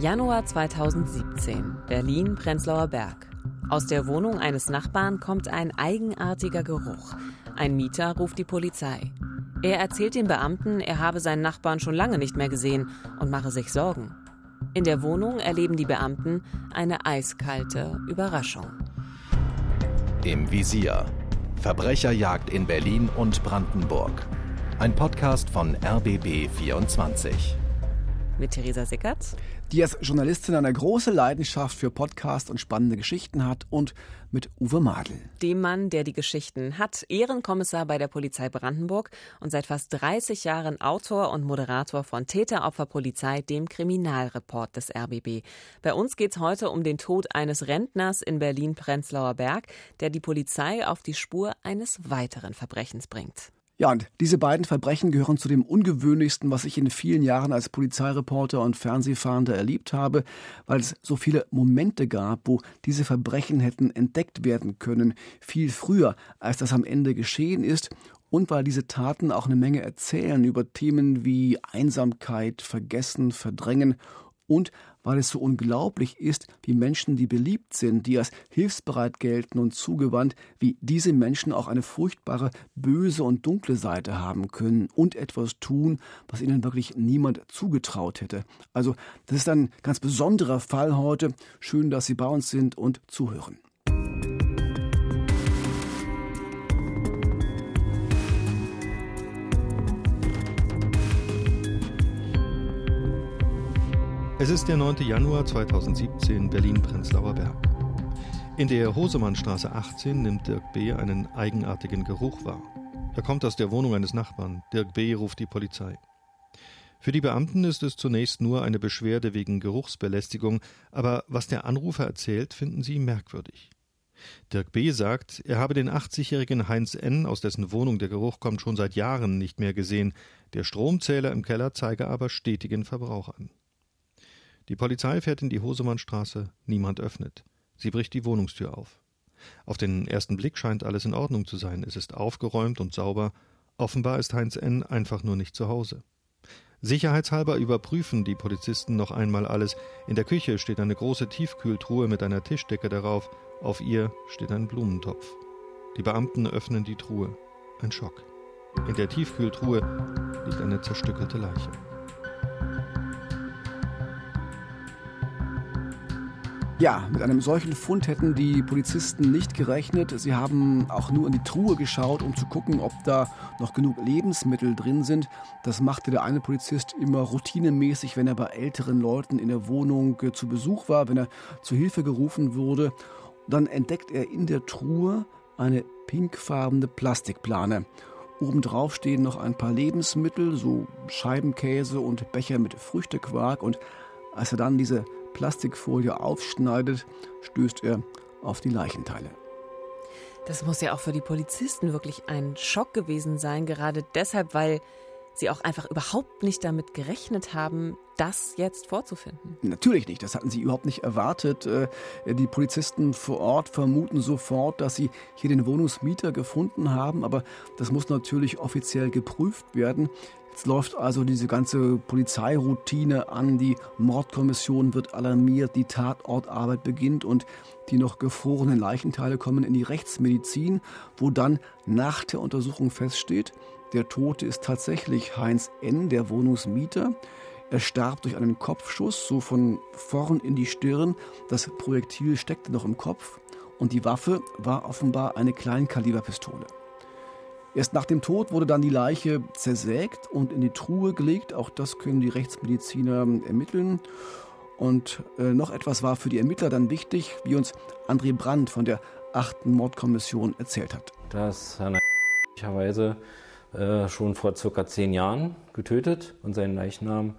Januar 2017, Berlin, Prenzlauer Berg. Aus der Wohnung eines Nachbarn kommt ein eigenartiger Geruch. Ein Mieter ruft die Polizei. Er erzählt den Beamten, er habe seinen Nachbarn schon lange nicht mehr gesehen und mache sich Sorgen. In der Wohnung erleben die Beamten eine eiskalte Überraschung. Im Visier. Verbrecherjagd in Berlin und Brandenburg. Ein Podcast von RBB 24. Mit Theresa Sickert die als Journalistin eine große Leidenschaft für Podcast und spannende Geschichten hat und mit Uwe Madel. Dem Mann, der die Geschichten hat, Ehrenkommissar bei der Polizei Brandenburg und seit fast 30 Jahren Autor und Moderator von Täteropferpolizei, dem Kriminalreport des RBB. Bei uns geht es heute um den Tod eines Rentners in Berlin-Prenzlauer Berg, der die Polizei auf die Spur eines weiteren Verbrechens bringt. Ja, und diese beiden Verbrechen gehören zu dem ungewöhnlichsten, was ich in vielen Jahren als Polizeireporter und Fernsehfahnder erlebt habe, weil es so viele Momente gab, wo diese Verbrechen hätten entdeckt werden können, viel früher, als das am Ende geschehen ist und weil diese Taten auch eine Menge erzählen über Themen wie Einsamkeit, Vergessen, Verdrängen und weil es so unglaublich ist, wie Menschen, die beliebt sind, die als hilfsbereit gelten und zugewandt, wie diese Menschen auch eine furchtbare, böse und dunkle Seite haben können und etwas tun, was ihnen wirklich niemand zugetraut hätte. Also, das ist ein ganz besonderer Fall heute. Schön, dass Sie bei uns sind und zuhören. Es ist der 9. Januar 2017, Berlin-Prenzlauer Berg. In der Hosemannstraße 18 nimmt Dirk B. einen eigenartigen Geruch wahr. Er kommt aus der Wohnung eines Nachbarn. Dirk B. ruft die Polizei. Für die Beamten ist es zunächst nur eine Beschwerde wegen Geruchsbelästigung, aber was der Anrufer erzählt, finden sie merkwürdig. Dirk B. sagt, er habe den 80-jährigen Heinz N., aus dessen Wohnung der Geruch kommt, schon seit Jahren nicht mehr gesehen. Der Stromzähler im Keller zeige aber stetigen Verbrauch an. Die Polizei fährt in die Hosemannstraße, niemand öffnet. Sie bricht die Wohnungstür auf. Auf den ersten Blick scheint alles in Ordnung zu sein. Es ist aufgeräumt und sauber. Offenbar ist Heinz N. einfach nur nicht zu Hause. Sicherheitshalber überprüfen die Polizisten noch einmal alles. In der Küche steht eine große Tiefkühltruhe mit einer Tischdecke darauf. Auf ihr steht ein Blumentopf. Die Beamten öffnen die Truhe. Ein Schock. In der Tiefkühltruhe liegt eine zerstückelte Leiche. Ja, mit einem solchen Fund hätten die Polizisten nicht gerechnet. Sie haben auch nur in die Truhe geschaut, um zu gucken, ob da noch genug Lebensmittel drin sind. Das machte der eine Polizist immer routinemäßig, wenn er bei älteren Leuten in der Wohnung äh, zu Besuch war, wenn er zu Hilfe gerufen wurde. Dann entdeckt er in der Truhe eine pinkfarbene Plastikplane. Obendrauf stehen noch ein paar Lebensmittel, so Scheibenkäse und Becher mit Früchtequark. Und als er dann diese Plastikfolie aufschneidet, stößt er auf die Leichenteile. Das muss ja auch für die Polizisten wirklich ein Schock gewesen sein, gerade deshalb, weil sie auch einfach überhaupt nicht damit gerechnet haben, das jetzt vorzufinden. Natürlich nicht, das hatten sie überhaupt nicht erwartet. Äh, die Polizisten vor Ort vermuten sofort, dass sie hier den Wohnungsmieter gefunden haben, aber das muss natürlich offiziell geprüft werden. Jetzt läuft also diese ganze Polizeiroutine an, die Mordkommission wird alarmiert, die Tatortarbeit beginnt und die noch gefrorenen Leichenteile kommen in die Rechtsmedizin, wo dann nach der Untersuchung feststeht, der Tote ist tatsächlich Heinz N., der Wohnungsmieter. Er starb durch einen Kopfschuss, so von vorn in die Stirn. Das Projektil steckte noch im Kopf und die Waffe war offenbar eine Kleinkaliberpistole. Erst nach dem Tod wurde dann die Leiche zersägt und in die Truhe gelegt. Auch das können die Rechtsmediziner ermitteln. Und äh, noch etwas war für die Ermittler dann wichtig, wie uns André Brandt von der achten Mordkommission erzählt hat. Das Herr möglicherweise äh, schon vor circa zehn Jahren getötet und sein Leichnam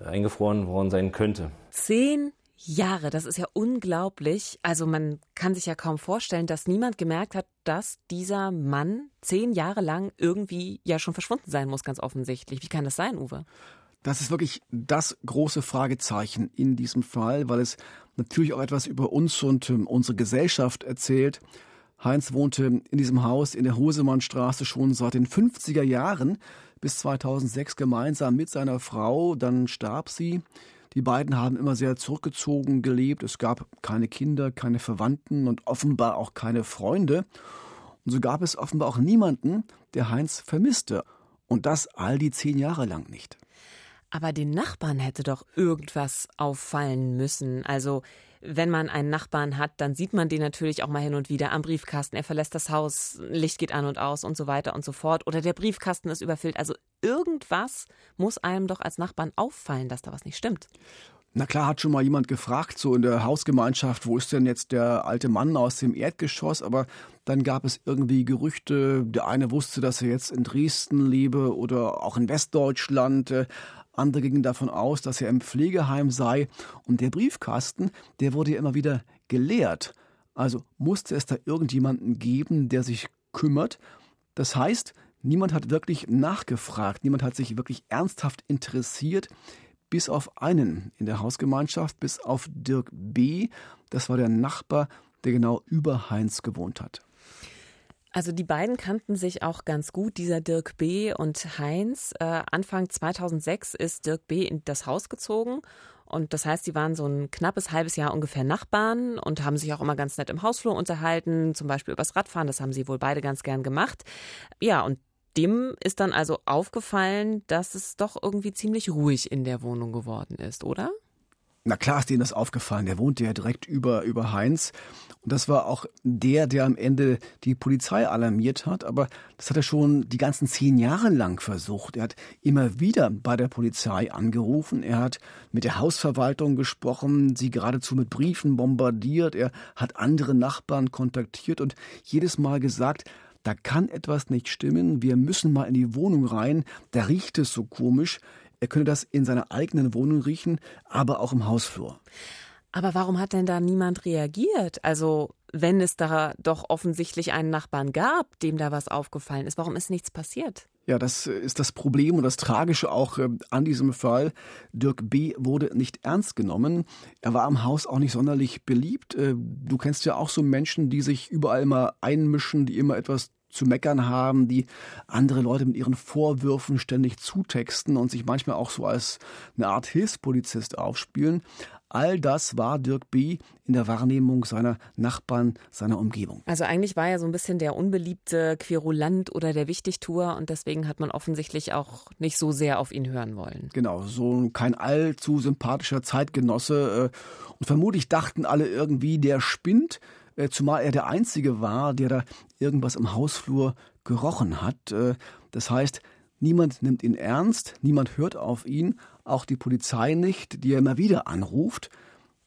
äh, eingefroren worden sein könnte. Zehn Jahre, das ist ja unglaublich. Also man kann sich ja kaum vorstellen, dass niemand gemerkt hat, dass dieser Mann zehn Jahre lang irgendwie ja schon verschwunden sein muss, ganz offensichtlich. Wie kann das sein, Uwe? Das ist wirklich das große Fragezeichen in diesem Fall, weil es natürlich auch etwas über uns und ähm, unsere Gesellschaft erzählt. Heinz wohnte in diesem Haus in der Hosemannstraße schon seit den 50er Jahren bis 2006 gemeinsam mit seiner Frau. Dann starb sie. Die beiden haben immer sehr zurückgezogen gelebt. Es gab keine Kinder, keine Verwandten und offenbar auch keine Freunde. Und so gab es offenbar auch niemanden, der Heinz vermisste. Und das all die zehn Jahre lang nicht. Aber den Nachbarn hätte doch irgendwas auffallen müssen. Also wenn man einen Nachbarn hat, dann sieht man den natürlich auch mal hin und wieder am Briefkasten. Er verlässt das Haus, Licht geht an und aus und so weiter und so fort. Oder der Briefkasten ist überfüllt. Also irgendwas muss einem doch als Nachbarn auffallen, dass da was nicht stimmt. Na klar, hat schon mal jemand gefragt, so in der Hausgemeinschaft, wo ist denn jetzt der alte Mann aus dem Erdgeschoss? Aber dann gab es irgendwie Gerüchte, der eine wusste, dass er jetzt in Dresden lebe oder auch in Westdeutschland. Andere gingen davon aus, dass er im Pflegeheim sei. Und der Briefkasten, der wurde ja immer wieder geleert. Also musste es da irgendjemanden geben, der sich kümmert. Das heißt, niemand hat wirklich nachgefragt, niemand hat sich wirklich ernsthaft interessiert, bis auf einen in der Hausgemeinschaft, bis auf Dirk B. Das war der Nachbar, der genau über Heinz gewohnt hat. Also die beiden kannten sich auch ganz gut, dieser Dirk B. und Heinz. Äh, Anfang 2006 ist Dirk B. in das Haus gezogen und das heißt, sie waren so ein knappes halbes Jahr ungefähr Nachbarn und haben sich auch immer ganz nett im Hausflur unterhalten, zum Beispiel übers Radfahren. Das haben sie wohl beide ganz gern gemacht. Ja, und dem ist dann also aufgefallen, dass es doch irgendwie ziemlich ruhig in der Wohnung geworden ist, oder? Na klar ist denen das aufgefallen. Der wohnte ja direkt über, über Heinz. Und das war auch der, der am Ende die Polizei alarmiert hat. Aber das hat er schon die ganzen zehn Jahre lang versucht. Er hat immer wieder bei der Polizei angerufen. Er hat mit der Hausverwaltung gesprochen, sie geradezu mit Briefen bombardiert. Er hat andere Nachbarn kontaktiert und jedes Mal gesagt, da kann etwas nicht stimmen, wir müssen mal in die Wohnung rein, da riecht es so komisch. Er könne das in seiner eigenen Wohnung riechen, aber auch im Hausflur. Aber warum hat denn da niemand reagiert? Also, wenn es da doch offensichtlich einen Nachbarn gab, dem da was aufgefallen ist, warum ist nichts passiert? Ja, das ist das Problem und das Tragische auch äh, an diesem Fall. Dirk B. wurde nicht ernst genommen. Er war am Haus auch nicht sonderlich beliebt. Äh, du kennst ja auch so Menschen, die sich überall mal einmischen, die immer etwas zu meckern haben, die andere Leute mit ihren Vorwürfen ständig zutexten und sich manchmal auch so als eine Art Hilfspolizist aufspielen. All das war Dirk B. in der Wahrnehmung seiner Nachbarn, seiner Umgebung. Also eigentlich war er so ein bisschen der unbeliebte Querulant oder der Wichtigtuer und deswegen hat man offensichtlich auch nicht so sehr auf ihn hören wollen. Genau, so kein allzu sympathischer Zeitgenosse. Äh, und vermutlich dachten alle irgendwie, der spinnt. Äh, zumal er der Einzige war, der da irgendwas im Hausflur gerochen hat. Äh, das heißt, niemand nimmt ihn ernst, niemand hört auf ihn, auch die Polizei nicht, die er immer wieder anruft.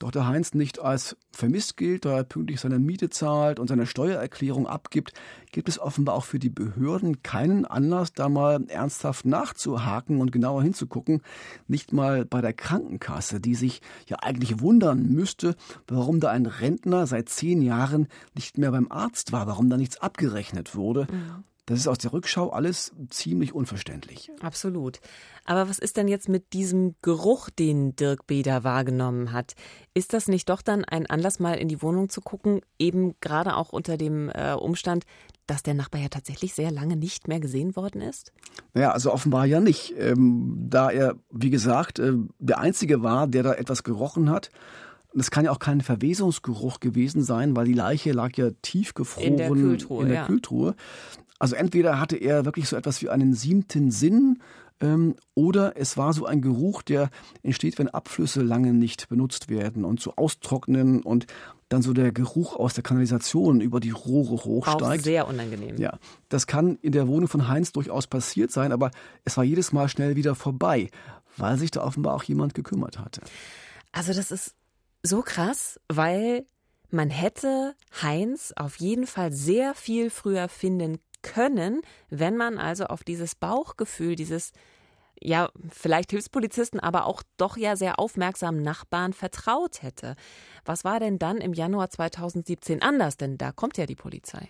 Doch der Heinz nicht als vermisst gilt, da er pünktlich seine Miete zahlt und seine Steuererklärung abgibt, gibt es offenbar auch für die Behörden keinen Anlass, da mal ernsthaft nachzuhaken und genauer hinzugucken. Nicht mal bei der Krankenkasse, die sich ja eigentlich wundern müsste, warum da ein Rentner seit zehn Jahren nicht mehr beim Arzt war, warum da nichts abgerechnet wurde. Mhm. Das ist aus der Rückschau alles ziemlich unverständlich. Absolut. Aber was ist denn jetzt mit diesem Geruch, den Dirk Beder wahrgenommen hat? Ist das nicht doch dann ein Anlass, mal in die Wohnung zu gucken, eben gerade auch unter dem äh, Umstand, dass der Nachbar ja tatsächlich sehr lange nicht mehr gesehen worden ist? Naja, also offenbar ja nicht. Ähm, da er, wie gesagt, äh, der Einzige war, der da etwas gerochen hat. Das kann ja auch kein Verwesungsgeruch gewesen sein, weil die Leiche lag ja tiefgefroren in der Kühltruhe. In der ja. Kühltruhe. Also entweder hatte er wirklich so etwas wie einen siebten Sinn, ähm, oder es war so ein Geruch, der entsteht, wenn Abflüsse lange nicht benutzt werden und so austrocknen und dann so der Geruch aus der Kanalisation über die Rohre hochsteigt. Auch sehr unangenehm. Ja, das kann in der Wohnung von Heinz durchaus passiert sein, aber es war jedes Mal schnell wieder vorbei, weil sich da offenbar auch jemand gekümmert hatte. Also das ist so krass, weil man hätte Heinz auf jeden Fall sehr viel früher finden können, wenn man also auf dieses Bauchgefühl, dieses ja, vielleicht Hilfspolizisten, aber auch doch ja sehr aufmerksamen Nachbarn vertraut hätte. Was war denn dann im Januar 2017 anders? Denn da kommt ja die Polizei.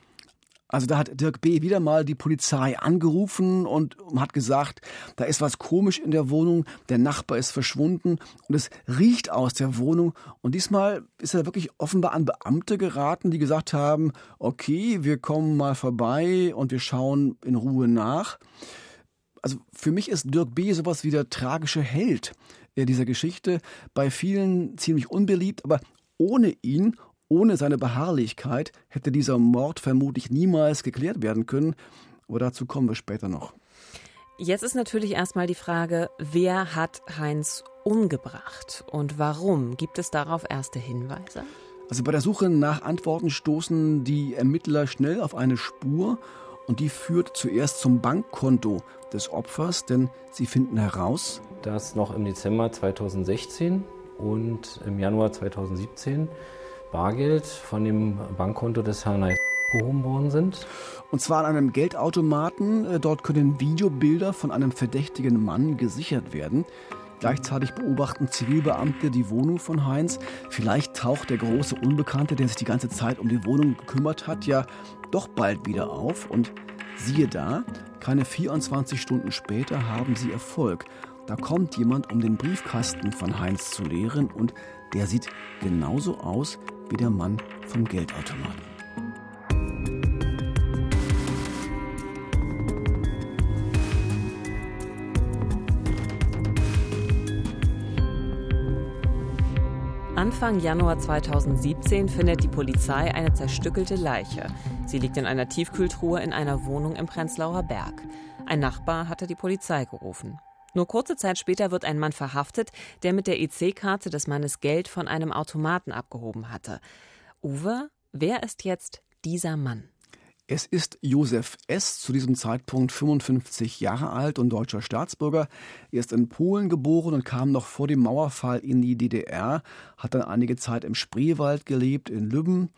Also da hat Dirk B. wieder mal die Polizei angerufen und hat gesagt, da ist was komisch in der Wohnung, der Nachbar ist verschwunden und es riecht aus der Wohnung. Und diesmal ist er wirklich offenbar an Beamte geraten, die gesagt haben, okay, wir kommen mal vorbei und wir schauen in Ruhe nach. Also für mich ist Dirk B. sowas wie der tragische Held dieser Geschichte. Bei vielen ziemlich unbeliebt, aber ohne ihn, ohne seine Beharrlichkeit hätte dieser Mord vermutlich niemals geklärt werden können. Aber dazu kommen wir später noch. Jetzt ist natürlich erstmal die Frage, wer hat Heinz umgebracht und warum? Gibt es darauf erste Hinweise? Also bei der Suche nach Antworten stoßen die Ermittler schnell auf eine Spur und die führt zuerst zum Bankkonto des Opfers, denn sie finden heraus, dass noch im Dezember 2016 und im Januar 2017 Bargeld von dem Bankkonto des Herrn gehoben worden sind. Und zwar an einem Geldautomaten. Äh, dort können Videobilder von einem verdächtigen Mann gesichert werden. Gleichzeitig beobachten Zivilbeamte die Wohnung von Heinz. Vielleicht taucht der große Unbekannte, der sich die ganze Zeit um die Wohnung gekümmert hat, ja doch bald wieder auf. Und siehe da, keine 24 Stunden später haben sie Erfolg. Da kommt jemand, um den Briefkasten von Heinz zu leeren und der sieht genauso aus wie der Mann vom Geldautomaten. Anfang Januar 2017 findet die Polizei eine zerstückelte Leiche. Sie liegt in einer Tiefkühltruhe in einer Wohnung im Prenzlauer Berg. Ein Nachbar hatte die Polizei gerufen. Nur kurze Zeit später wird ein Mann verhaftet, der mit der EC-Karte des Mannes Geld von einem Automaten abgehoben hatte. Uwe, wer ist jetzt dieser Mann? Es ist Josef S., zu diesem Zeitpunkt 55 Jahre alt und deutscher Staatsbürger. Er ist in Polen geboren und kam noch vor dem Mauerfall in die DDR, hat dann einige Zeit im Spreewald gelebt, in Lübben.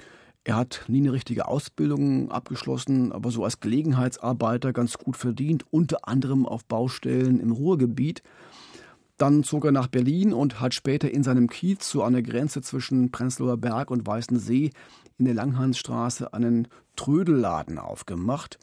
Er hat nie eine richtige Ausbildung abgeschlossen, aber so als Gelegenheitsarbeiter ganz gut verdient, unter anderem auf Baustellen im Ruhrgebiet. Dann zog er nach Berlin und hat später in seinem Kiez so an der Grenze zwischen Prenzlauer Berg und Weißensee in der Langhansstraße einen Trödelladen aufgemacht.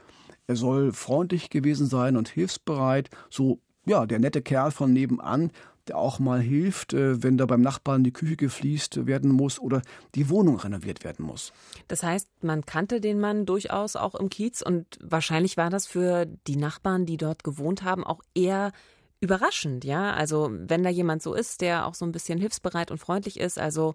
Er soll freundlich gewesen sein und hilfsbereit, so ja, der nette Kerl von nebenan, der auch mal hilft, äh, wenn da beim Nachbarn die Küche gefliest werden muss oder die Wohnung renoviert werden muss. Das heißt, man kannte den Mann durchaus auch im Kiez und wahrscheinlich war das für die Nachbarn, die dort gewohnt haben, auch eher überraschend, ja? Also, wenn da jemand so ist, der auch so ein bisschen hilfsbereit und freundlich ist, also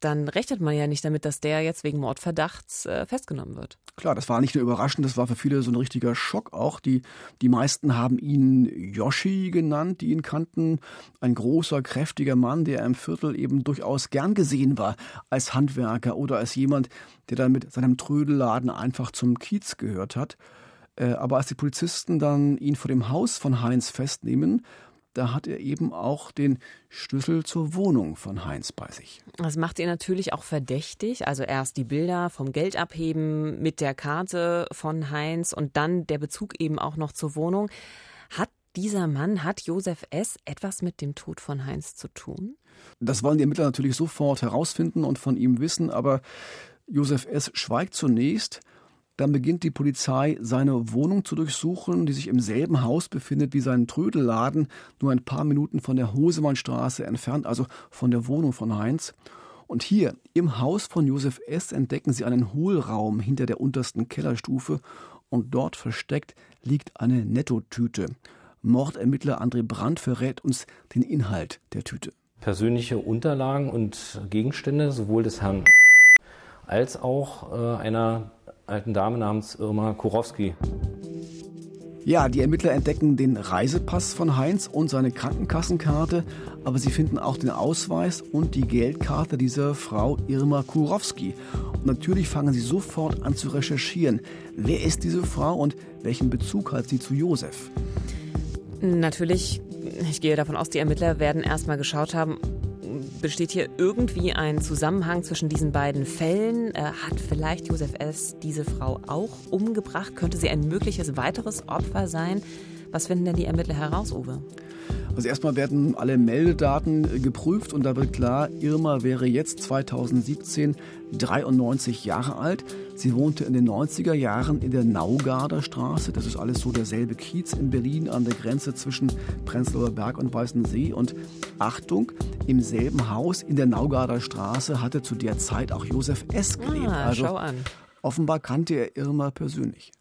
dann rechnet man ja nicht damit, dass der jetzt wegen Mordverdachts äh, festgenommen wird. Klar, das war nicht nur überraschend, das war für viele so ein richtiger Schock auch. Die, die meisten haben ihn Yoshi genannt, die ihn kannten. Ein großer, kräftiger Mann, der im Viertel eben durchaus gern gesehen war als Handwerker oder als jemand, der dann mit seinem Trödelladen einfach zum Kiez gehört hat. Äh, aber als die Polizisten dann ihn vor dem Haus von Heinz festnehmen, da hat er eben auch den Schlüssel zur Wohnung von Heinz bei sich. Das macht ihn natürlich auch verdächtig. Also erst die Bilder vom Geld abheben mit der Karte von Heinz und dann der Bezug eben auch noch zur Wohnung. Hat dieser Mann, hat Josef S. etwas mit dem Tod von Heinz zu tun? Das wollen die Ermittler natürlich sofort herausfinden und von ihm wissen, aber Josef S. schweigt zunächst dann beginnt die Polizei, seine Wohnung zu durchsuchen, die sich im selben Haus befindet wie sein Trödelladen, nur ein paar Minuten von der Hosemannstraße entfernt, also von der Wohnung von Heinz. Und hier, im Haus von Josef S., entdecken sie einen Hohlraum hinter der untersten Kellerstufe und dort versteckt liegt eine Nettotüte. Mordermittler André Brandt verrät uns den Inhalt der Tüte. Persönliche Unterlagen und Gegenstände sowohl des Herrn als auch äh, einer alten Dame namens Irma Kurowski. Ja, die Ermittler entdecken den Reisepass von Heinz und seine Krankenkassenkarte, aber sie finden auch den Ausweis und die Geldkarte dieser Frau Irma Kurowski. Und natürlich fangen sie sofort an zu recherchieren. Wer ist diese Frau und welchen Bezug hat sie zu Josef? Natürlich, ich gehe davon aus, die Ermittler werden erstmal geschaut haben, Besteht hier irgendwie ein Zusammenhang zwischen diesen beiden Fällen? Äh, hat vielleicht Josef S. diese Frau auch umgebracht? Könnte sie ein mögliches weiteres Opfer sein? Was finden denn die Ermittler heraus, Uwe? Also erstmal werden alle Meldedaten geprüft und da wird klar, Irma wäre jetzt 2017 93 Jahre alt. Sie wohnte in den 90er Jahren in der Naugarder Straße. Das ist alles so derselbe Kiez in Berlin an der Grenze zwischen Prenzlauer Berg und Weißensee. Und Achtung, im selben Haus in der Naugarder Straße hatte zu der Zeit auch Josef S. gelebt. Ah, also schau an. offenbar kannte er Irma persönlich.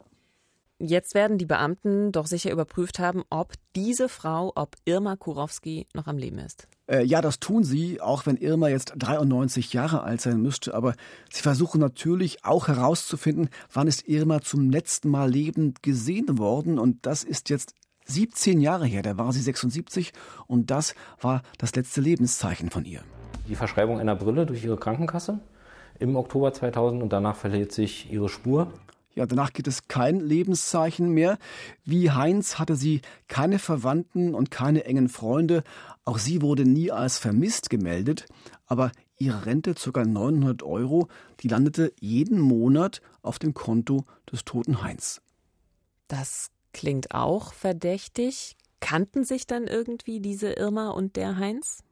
Jetzt werden die Beamten doch sicher überprüft haben, ob diese Frau, ob Irma Kurowski noch am Leben ist. Äh, ja, das tun sie, auch wenn Irma jetzt 93 Jahre alt sein müsste. Aber sie versuchen natürlich auch herauszufinden, wann ist Irma zum letzten Mal lebend gesehen worden. Und das ist jetzt 17 Jahre her. Da war sie 76 und das war das letzte Lebenszeichen von ihr. Die Verschreibung einer Brille durch ihre Krankenkasse im Oktober 2000 und danach verliert sich ihre Spur. Ja, danach gibt es kein Lebenszeichen mehr. Wie Heinz hatte sie keine Verwandten und keine engen Freunde. Auch sie wurde nie als vermisst gemeldet. Aber ihre Rente, ca. 900 Euro, die landete jeden Monat auf dem Konto des toten Heinz. Das klingt auch verdächtig. Kannten sich dann irgendwie diese Irma und der Heinz?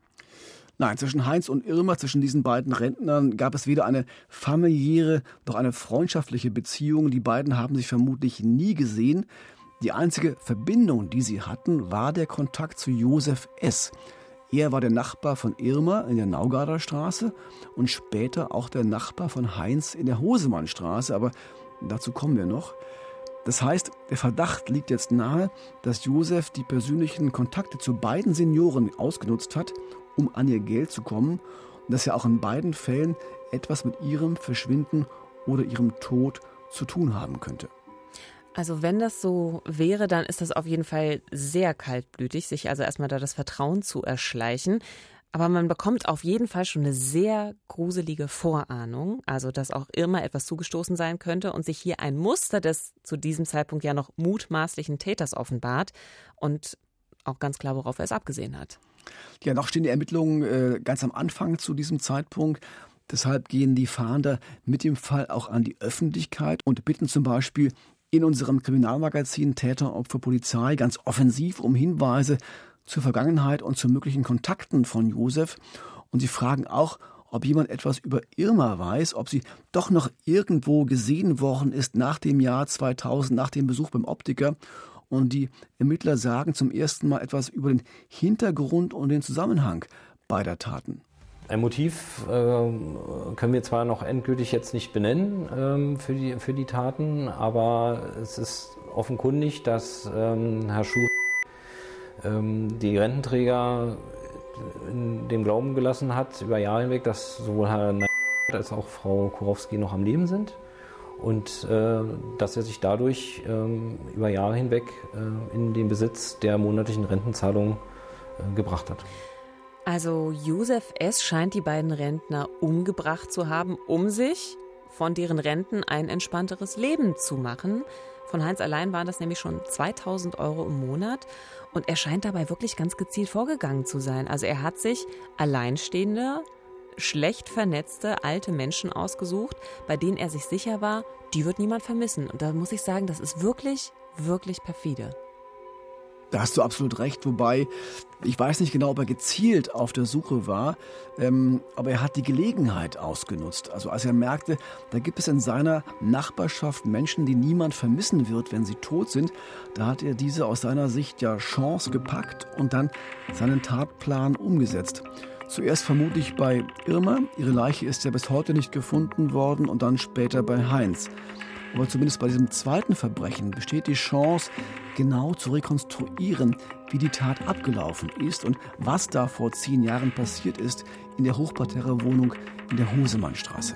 Nein, zwischen Heinz und Irma, zwischen diesen beiden Rentnern, gab es weder eine familiäre noch eine freundschaftliche Beziehung. Die beiden haben sich vermutlich nie gesehen. Die einzige Verbindung, die sie hatten, war der Kontakt zu Josef S. Er war der Nachbar von Irma in der Naugarder Straße und später auch der Nachbar von Heinz in der Hosemannstraße, aber dazu kommen wir noch. Das heißt, der Verdacht liegt jetzt nahe, dass Josef die persönlichen Kontakte zu beiden Senioren ausgenutzt hat um an ihr Geld zu kommen und dass ja auch in beiden Fällen etwas mit ihrem Verschwinden oder ihrem Tod zu tun haben könnte. Also wenn das so wäre, dann ist das auf jeden Fall sehr kaltblütig, sich also erstmal da das Vertrauen zu erschleichen. Aber man bekommt auf jeden Fall schon eine sehr gruselige Vorahnung, also dass auch Irma etwas zugestoßen sein könnte und sich hier ein Muster des zu diesem Zeitpunkt ja noch mutmaßlichen Täters offenbart und auch ganz klar, worauf er es abgesehen hat. Ja, noch stehen die Ermittlungen äh, ganz am Anfang zu diesem Zeitpunkt. Deshalb gehen die Fahnder mit dem Fall auch an die Öffentlichkeit und bitten zum Beispiel in unserem Kriminalmagazin Täter, Opfer, Polizei ganz offensiv um Hinweise zur Vergangenheit und zu möglichen Kontakten von Josef. Und sie fragen auch, ob jemand etwas über Irma weiß, ob sie doch noch irgendwo gesehen worden ist nach dem Jahr 2000, nach dem Besuch beim Optiker und die Ermittler sagen zum ersten Mal etwas über den Hintergrund und den Zusammenhang beider Taten. Ein Motiv äh, können wir zwar noch endgültig jetzt nicht benennen ähm, für, die, für die Taten, aber es ist offenkundig, dass ähm, Herr Schuh ähm, die Rententräger in dem Glauben gelassen hat, über Jahre hinweg, dass sowohl Herr Neidert als auch Frau Kurowski noch am Leben sind und äh, dass er sich dadurch ähm, über Jahre hinweg äh, in den Besitz der monatlichen Rentenzahlung äh, gebracht hat. Also Josef S. scheint die beiden Rentner umgebracht zu haben, um sich von deren Renten ein entspannteres Leben zu machen. Von Heinz allein waren das nämlich schon 2000 Euro im Monat. Und er scheint dabei wirklich ganz gezielt vorgegangen zu sein. Also er hat sich Alleinstehende schlecht vernetzte alte Menschen ausgesucht, bei denen er sich sicher war, die wird niemand vermissen. Und da muss ich sagen, das ist wirklich, wirklich perfide. Da hast du absolut recht, wobei ich weiß nicht genau, ob er gezielt auf der Suche war, ähm, aber er hat die Gelegenheit ausgenutzt. Also als er merkte, da gibt es in seiner Nachbarschaft Menschen, die niemand vermissen wird, wenn sie tot sind, da hat er diese aus seiner Sicht ja Chance gepackt und dann seinen Tatplan umgesetzt. Zuerst vermutlich bei Irma, ihre Leiche ist ja bis heute nicht gefunden worden, und dann später bei Heinz. Aber zumindest bei diesem zweiten Verbrechen besteht die Chance, genau zu rekonstruieren, wie die Tat abgelaufen ist und was da vor zehn Jahren passiert ist in der Hochparterre-Wohnung in der Hosemannstraße.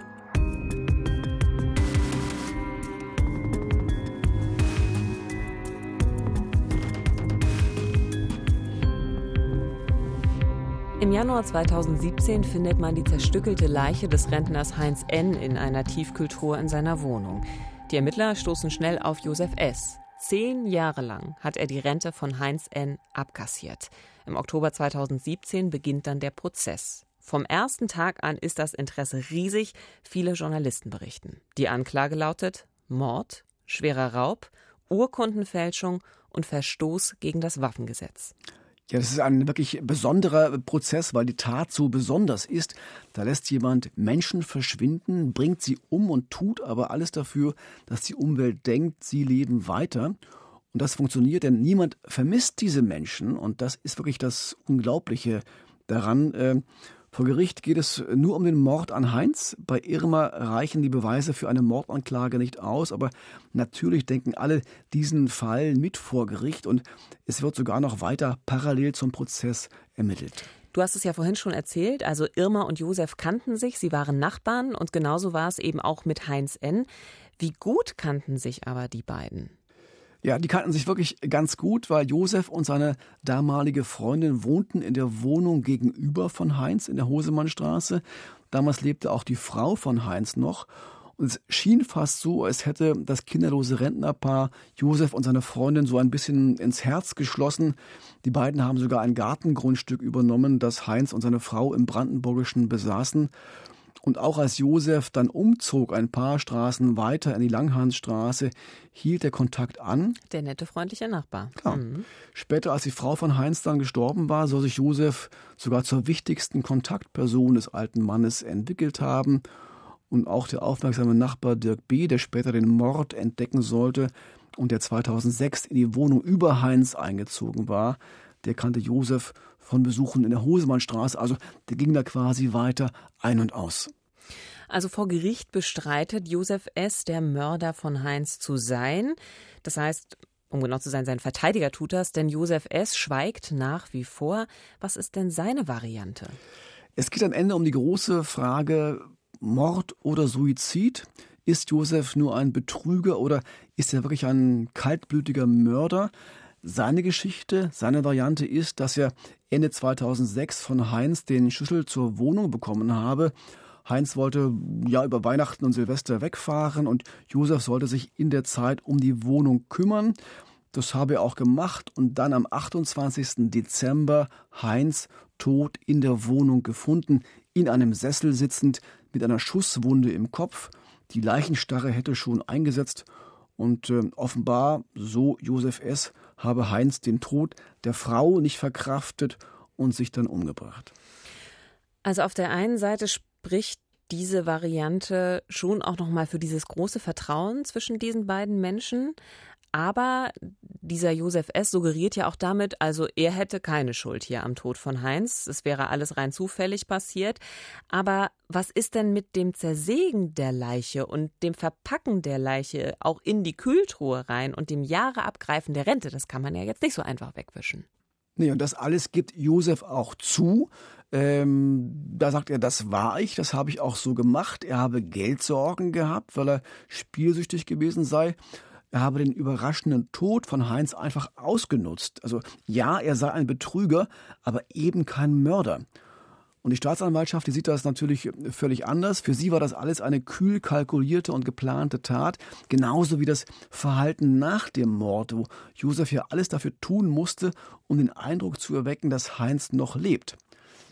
Im Januar 2017 findet man die zerstückelte Leiche des Rentners Heinz N. in einer Tiefkühltruhe in seiner Wohnung. Die Ermittler stoßen schnell auf Josef S. Zehn Jahre lang hat er die Rente von Heinz N. abkassiert. Im Oktober 2017 beginnt dann der Prozess. Vom ersten Tag an ist das Interesse riesig. Viele Journalisten berichten. Die Anklage lautet Mord, schwerer Raub, Urkundenfälschung und Verstoß gegen das Waffengesetz. Ja, das ist ein wirklich besonderer Prozess, weil die Tat so besonders ist. Da lässt jemand Menschen verschwinden, bringt sie um und tut aber alles dafür, dass die Umwelt denkt, sie leben weiter. Und das funktioniert, denn niemand vermisst diese Menschen. Und das ist wirklich das Unglaubliche daran. Vor Gericht geht es nur um den Mord an Heinz. Bei Irma reichen die Beweise für eine Mordanklage nicht aus, aber natürlich denken alle diesen Fall mit vor Gericht und es wird sogar noch weiter parallel zum Prozess ermittelt. Du hast es ja vorhin schon erzählt, also Irma und Josef kannten sich, sie waren Nachbarn und genauso war es eben auch mit Heinz N. Wie gut kannten sich aber die beiden? Ja, die kannten sich wirklich ganz gut, weil Josef und seine damalige Freundin wohnten in der Wohnung gegenüber von Heinz in der Hosemannstraße. Damals lebte auch die Frau von Heinz noch. Und es schien fast so, als hätte das kinderlose Rentnerpaar Josef und seine Freundin so ein bisschen ins Herz geschlossen. Die beiden haben sogar ein Gartengrundstück übernommen, das Heinz und seine Frau im Brandenburgischen besaßen. Und auch als Josef dann umzog, ein paar Straßen weiter in die Langhansstraße, hielt der Kontakt an. Der nette, freundliche Nachbar. Klar. Mhm. Später, als die Frau von Heinz dann gestorben war, soll sich Josef sogar zur wichtigsten Kontaktperson des alten Mannes entwickelt haben. Und auch der aufmerksame Nachbar Dirk B., der später den Mord entdecken sollte und der 2006 in die Wohnung über Heinz eingezogen war, der kannte Josef von Besuchen in der Hosemannstraße. Also der ging da quasi weiter ein und aus. Also vor Gericht bestreitet Josef S., der Mörder von Heinz zu sein. Das heißt, um genau zu sein, sein Verteidiger tut das, denn Josef S. schweigt nach wie vor. Was ist denn seine Variante? Es geht am Ende um die große Frage Mord oder Suizid. Ist Josef nur ein Betrüger oder ist er wirklich ein kaltblütiger Mörder? Seine Geschichte, seine Variante ist, dass er Ende 2006 von Heinz den Schlüssel zur Wohnung bekommen habe. Heinz wollte ja über Weihnachten und Silvester wegfahren und Josef sollte sich in der Zeit um die Wohnung kümmern. Das habe er auch gemacht und dann am 28. Dezember Heinz tot in der Wohnung gefunden, in einem Sessel sitzend mit einer Schusswunde im Kopf. Die Leichenstarre hätte schon eingesetzt und äh, offenbar, so Josef S., habe Heinz den Tod der Frau nicht verkraftet und sich dann umgebracht. Also auf der einen Seite spricht diese Variante schon auch nochmal für dieses große Vertrauen zwischen diesen beiden Menschen. Aber dieser Josef S. suggeriert ja auch damit, also er hätte keine Schuld hier am Tod von Heinz. Es wäre alles rein zufällig passiert. Aber was ist denn mit dem Zersägen der Leiche und dem Verpacken der Leiche auch in die Kühltruhe rein und dem Jahreabgreifen der Rente? Das kann man ja jetzt nicht so einfach wegwischen. Nee, und das alles gibt Josef auch zu. Ähm, da sagt er, das war ich, das habe ich auch so gemacht. Er habe Geldsorgen gehabt, weil er spielsüchtig gewesen sei. Er habe den überraschenden Tod von Heinz einfach ausgenutzt. Also ja, er sei ein Betrüger, aber eben kein Mörder. Und die Staatsanwaltschaft, die sieht das natürlich völlig anders. Für sie war das alles eine kühl kalkulierte und geplante Tat, genauso wie das Verhalten nach dem Mord, wo Josef ja alles dafür tun musste, um den Eindruck zu erwecken, dass Heinz noch lebt.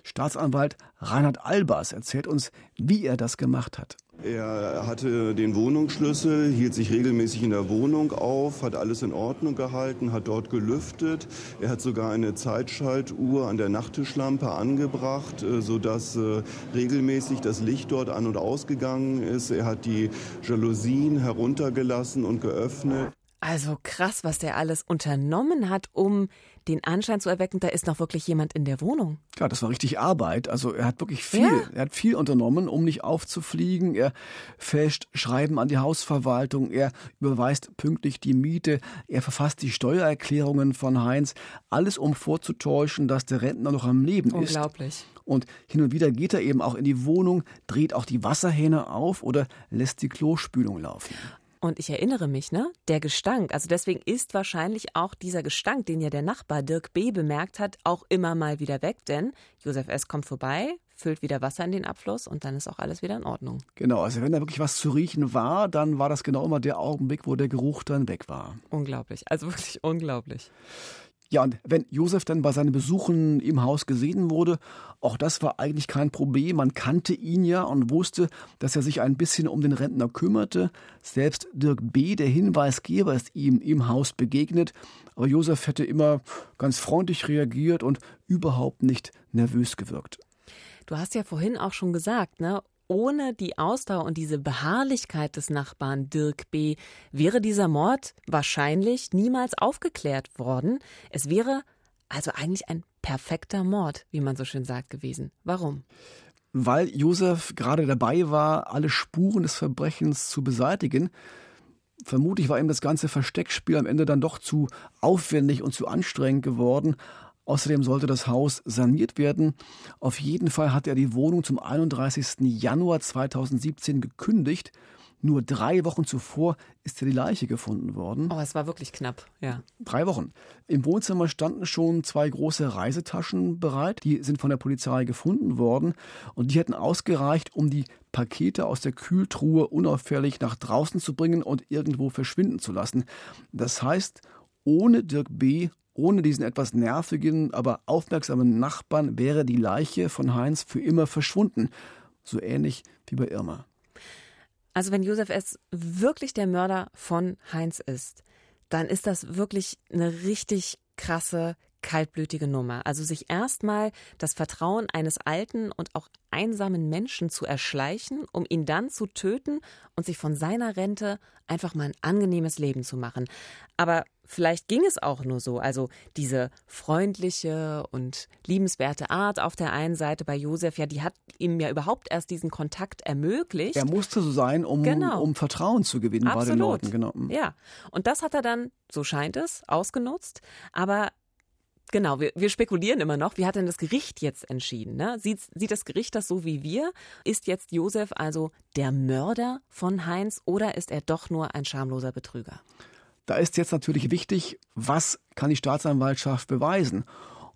Staatsanwalt Reinhard Albers erzählt uns, wie er das gemacht hat. Er hatte den Wohnungsschlüssel, hielt sich regelmäßig in der Wohnung auf, hat alles in Ordnung gehalten, hat dort gelüftet. Er hat sogar eine Zeitschaltuhr an der Nachttischlampe angebracht, äh, sodass äh, regelmäßig das Licht dort an und ausgegangen ist. Er hat die Jalousien heruntergelassen und geöffnet. Also krass, was der alles unternommen hat, um den Anschein zu erwecken, da ist noch wirklich jemand in der Wohnung. Ja, das war richtig Arbeit. Also er hat wirklich viel, ja. er hat viel unternommen, um nicht aufzufliegen. Er fälscht Schreiben an die Hausverwaltung, er überweist pünktlich die Miete, er verfasst die Steuererklärungen von Heinz, alles um vorzutäuschen, dass der Rentner noch am Leben ist. Unglaublich. Und hin und wieder geht er eben auch in die Wohnung, dreht auch die Wasserhähne auf oder lässt die Klospülung laufen. Und ich erinnere mich, ne? Der Gestank. Also deswegen ist wahrscheinlich auch dieser Gestank, den ja der Nachbar Dirk B. bemerkt hat, auch immer mal wieder weg. Denn Josef S. kommt vorbei, füllt wieder Wasser in den Abfluss und dann ist auch alles wieder in Ordnung. Genau, also wenn da wirklich was zu riechen war, dann war das genau immer der Augenblick, wo der Geruch dann weg war. Unglaublich, also wirklich unglaublich. Ja, und wenn Josef dann bei seinen Besuchen im Haus gesehen wurde, auch das war eigentlich kein Problem. Man kannte ihn ja und wusste, dass er sich ein bisschen um den Rentner kümmerte. Selbst Dirk B., der Hinweisgeber, ist ihm im Haus begegnet. Aber Josef hätte immer ganz freundlich reagiert und überhaupt nicht nervös gewirkt. Du hast ja vorhin auch schon gesagt, ne? Ohne die Ausdauer und diese Beharrlichkeit des Nachbarn Dirk B. wäre dieser Mord wahrscheinlich niemals aufgeklärt worden. Es wäre Also eigentlich ein perfekter Mord, wie man so schön sagt, gewesen. Warum? Weil Josef gerade dabei war, alle Spuren des Verbrechens zu beseitigen. Vermutlich war ihm das ganze Versteckspiel am Ende dann doch zu aufwendig und zu anstrengend geworden. Außerdem sollte das Haus saniert werden. Auf jeden Fall hat er die Wohnung zum 31. Januar 2017 gekündigt. Nur drei Wochen zuvor ist ja die Leiche gefunden worden. Oh, es war wirklich knapp, ja. Drei Wochen. Im Wohnzimmer standen schon zwei große Reisetaschen bereit. Die sind von der Polizei gefunden worden und die hätten ausgereicht, um die Pakete aus der Kühltruhe unauffällig nach draußen zu bringen und irgendwo verschwinden zu lassen. Das heißt, ohne Dirk B ohne diesen etwas nervigen, aber aufmerksamen Nachbarn wäre die Leiche von Heinz für immer verschwunden. So ähnlich wie bei Irma. Also wenn Josef S. wirklich der Mörder von Heinz ist, dann ist das wirklich eine richtig krasse, kaltblütige Nummer. Also sich erstmal das Vertrauen eines alten und auch einsamen Menschen zu erschleichen, um ihn dann zu töten und sich von seiner Rente einfach mal ein angenehmes Leben zu machen. Aber Vielleicht ging es auch nur so. Also diese freundliche und liebenswerte Art auf der einen Seite bei Josef, ja, die hat ihm ja überhaupt erst diesen Kontakt ermöglicht. Er musste so sein, um, genau. um Vertrauen zu gewinnen Absolut. bei den Leuten. Genau. Mhm. Ja, und das hat er dann, so scheint es, ausgenutzt. Aber Genau, wir, wir spekulieren immer noch. Wie hat denn das Gericht jetzt entschieden? Ne? Sieht, sieht das Gericht das so wie wir? Ist jetzt Josef also der Mörder von Heinz oder ist er doch nur ein schamloser Betrüger? Da ist jetzt natürlich wichtig, was kann die Staatsanwaltschaft beweisen?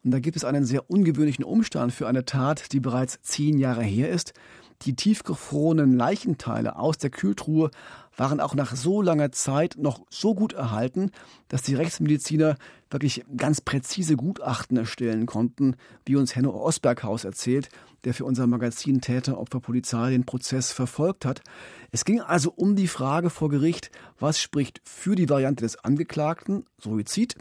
Und da gibt es einen sehr ungewöhnlichen Umstand für eine Tat, die bereits zehn Jahre her ist. Die tiefgefrorenen Leichenteile aus der Kühltruhe waren auch nach so langer Zeit noch so gut erhalten, dass die Rechtsmediziner wirklich ganz präzise Gutachten erstellen konnten, wie uns Henno Osberghaus erzählt, der für unser Magazin Täter Opfer Polizei den Prozess verfolgt hat. Es ging also um die Frage vor Gericht, was spricht für die Variante des Angeklagten, Suizid,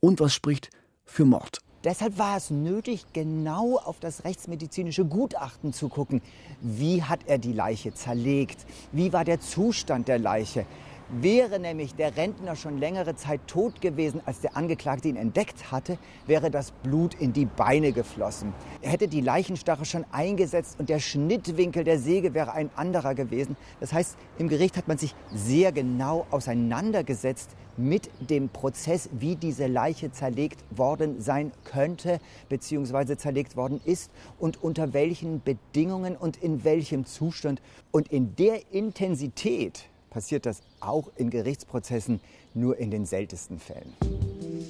und was spricht für Mord. Deshalb war es nötig, genau auf das rechtsmedizinische Gutachten zu gucken. Wie hat er die Leiche zerlegt? Wie war der Zustand der Leiche? Wäre nämlich der Rentner schon längere Zeit tot gewesen, als der Angeklagte ihn entdeckt hatte, wäre das Blut in die Beine geflossen. Er hätte die Leichenstache schon eingesetzt und der Schnittwinkel der Säge wäre ein anderer gewesen. Das heißt, im Gericht hat man sich sehr genau auseinandergesetzt mit dem Prozess, wie diese Leiche zerlegt worden sein könnte bzw. zerlegt worden ist und unter welchen Bedingungen und in welchem Zustand. Und in der Intensität, passiert das auch in Gerichtsprozessen nur in den seltensten Fällen.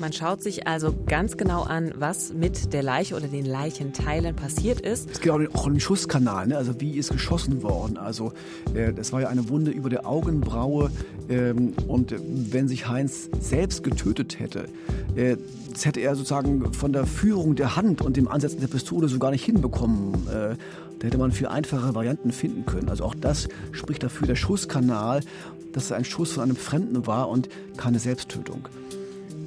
Man schaut sich also ganz genau an, was mit der Leiche oder den Leichenteilen passiert ist. Es geht auch um den Schusskanal, ne? also wie ist geschossen worden. Also äh, das war ja eine Wunde über der Augenbraue ähm, und wenn sich Heinz selbst getötet hätte, äh, das hätte er sozusagen von der Führung der Hand und dem Ansetzen der Pistole so gar nicht hinbekommen. Äh, da hätte man viel einfache Varianten finden können. Also auch das spricht dafür, der Schusskanal, dass es ein Schuss von einem Fremden war und keine Selbsttötung.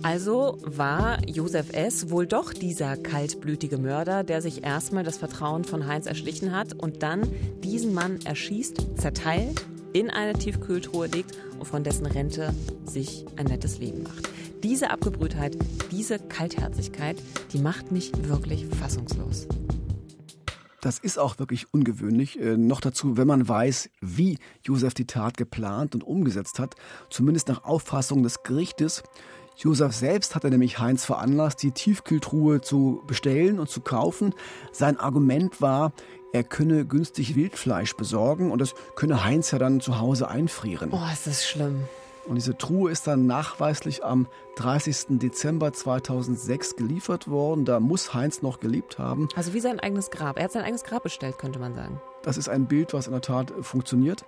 Also war Josef S. wohl doch dieser kaltblütige Mörder, der sich erstmal das Vertrauen von Heinz erschlichen hat und dann diesen Mann erschießt, zerteilt, in eine Tiefkühltruhe legt und von dessen Rente sich ein nettes Leben macht. Diese Abgebrühtheit, diese Kaltherzigkeit, die macht mich wirklich fassungslos. Das ist auch wirklich ungewöhnlich. Äh, noch dazu, wenn man weiß, wie Josef die Tat geplant und umgesetzt hat, zumindest nach Auffassung des Gerichtes. Josef selbst hatte nämlich Heinz veranlasst, die Tiefkühltruhe zu bestellen und zu kaufen. Sein Argument war, er könne günstig Wildfleisch besorgen und das könne Heinz ja dann zu Hause einfrieren. Oh, ist das schlimm. Und diese Truhe ist dann nachweislich am 30. Dezember 2006 geliefert worden. Da muss Heinz noch gelebt haben. Also wie sein eigenes Grab. Er hat sein eigenes Grab bestellt, könnte man sagen. Das ist ein Bild, was in der Tat funktioniert.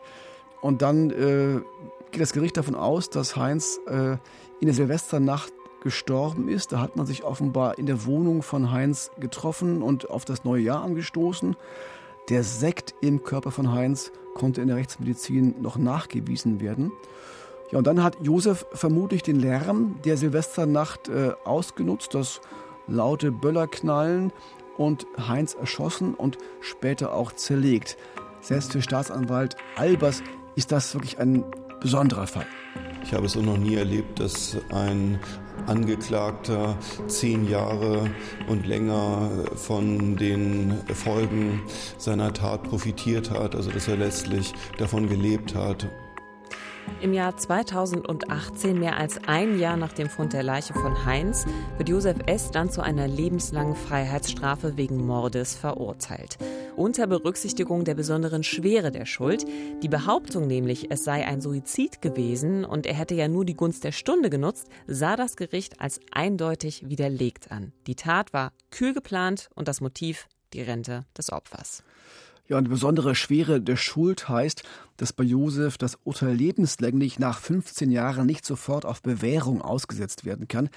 Und dann äh, geht das Gericht davon aus, dass Heinz äh, in der Silvesternacht gestorben ist. Da hat man sich offenbar in der Wohnung von Heinz getroffen und auf das neue Jahr angestoßen. Der Sekt im Körper von Heinz konnte in der Rechtsmedizin noch nachgewiesen werden. Ja, und dann hat Josef vermutlich den Lärm der Silvesternacht äh, ausgenutzt, das laute Böllerknallen und Heinz erschossen und später auch zerlegt. Selbst für Staatsanwalt Albers ist das wirklich ein besonderer Fall. Ich habe es auch noch nie erlebt, dass ein Angeklagter zehn Jahre und länger von den Folgen seiner Tat profitiert hat, also dass er letztlich davon gelebt hat. Im Jahr 2018, mehr als ein Jahr nach dem Fund der Leiche von Heinz, wird Josef S. dann zu einer lebenslangen Freiheitsstrafe wegen Mordes verurteilt. Unter Berücksichtigung der besonderen Schwere der Schuld. Die Behauptung nämlich, es sei ein Suizid gewesen und er hätte ja nur die Gunst der Stunde genutzt, sah das Gericht als eindeutig widerlegt an. Die Tat war kühl geplant und das Motiv die Rente des Opfers. Ja, und besondere Schwere der Schuld heißt, dass bei Josef das Urteil lebenslänglich nach 15 Jahren nicht sofort auf Bewährung ausgesetzt werden kann.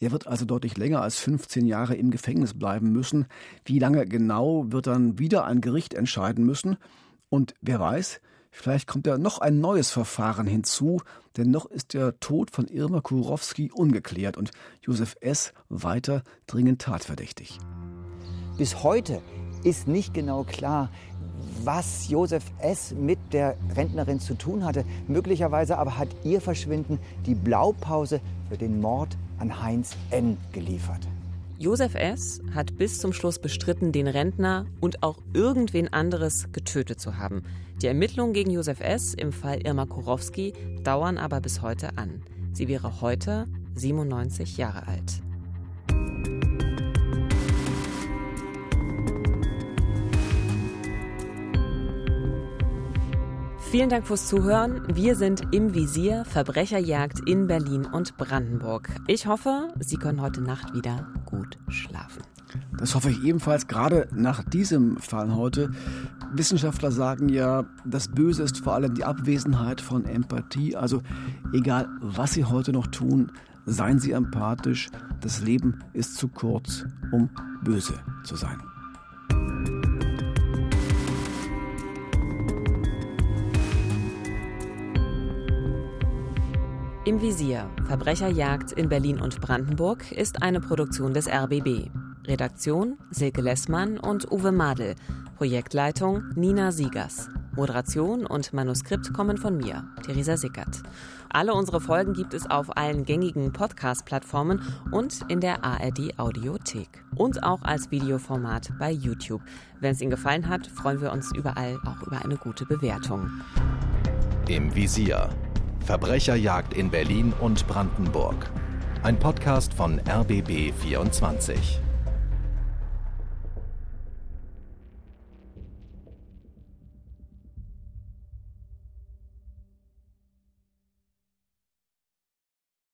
Er wird also deutlich länger als 15 Jahre im Gefängnis bleiben müssen. Wie lange genau wird dann wieder ein Gericht entscheiden müssen? Und wer weiß, vielleicht kommt ja noch ein neues Verfahren hinzu, denn noch ist der Tod von Irma Kurowski ungeklärt und Josef S. weiter dringend tatverdächtig. Bis heute ist nicht genau klar, was Josef S. mit der Rentnerin zu tun hatte. Möglicherweise aber hat ihr Verschwinden die Blaupause für den Mord an Heinz N. geliefert. Josef S. hat bis zum Schluss bestritten, den Rentner und auch irgendwen anderes getötet zu haben. Die Ermittlungen gegen Josef S. im Fall Irma Kurowski dauern aber bis heute an. Sie wäre heute 97 Jahre alt. Vielen Dank fürs Zuhören. Wir sind im Visier Verbrecherjagd in Berlin und Brandenburg. Ich hoffe, Sie können heute Nacht wieder gut schlafen. Das hoffe ich ebenfalls, gerade nach diesem Fall heute. Wissenschaftler sagen ja, das Böse ist vor allem die Abwesenheit von Empathie. Also egal, was Sie heute noch tun, seien Sie empathisch. Das Leben ist zu kurz, um böse zu sein. Im Visier Verbrecherjagd in Berlin und Brandenburg ist eine Produktion des RBB. Redaktion Silke Lessmann und Uwe Madel. Projektleitung Nina Siegers. Moderation und Manuskript kommen von mir, Theresa Sickert. Alle unsere Folgen gibt es auf allen gängigen Podcast-Plattformen und in der ARD Audiothek. Und auch als Videoformat bei YouTube. Wenn es Ihnen gefallen hat, freuen wir uns überall auch über eine gute Bewertung. Im Visier Verbrecherjagd in Berlin und Brandenburg. Ein Podcast von RBB 24.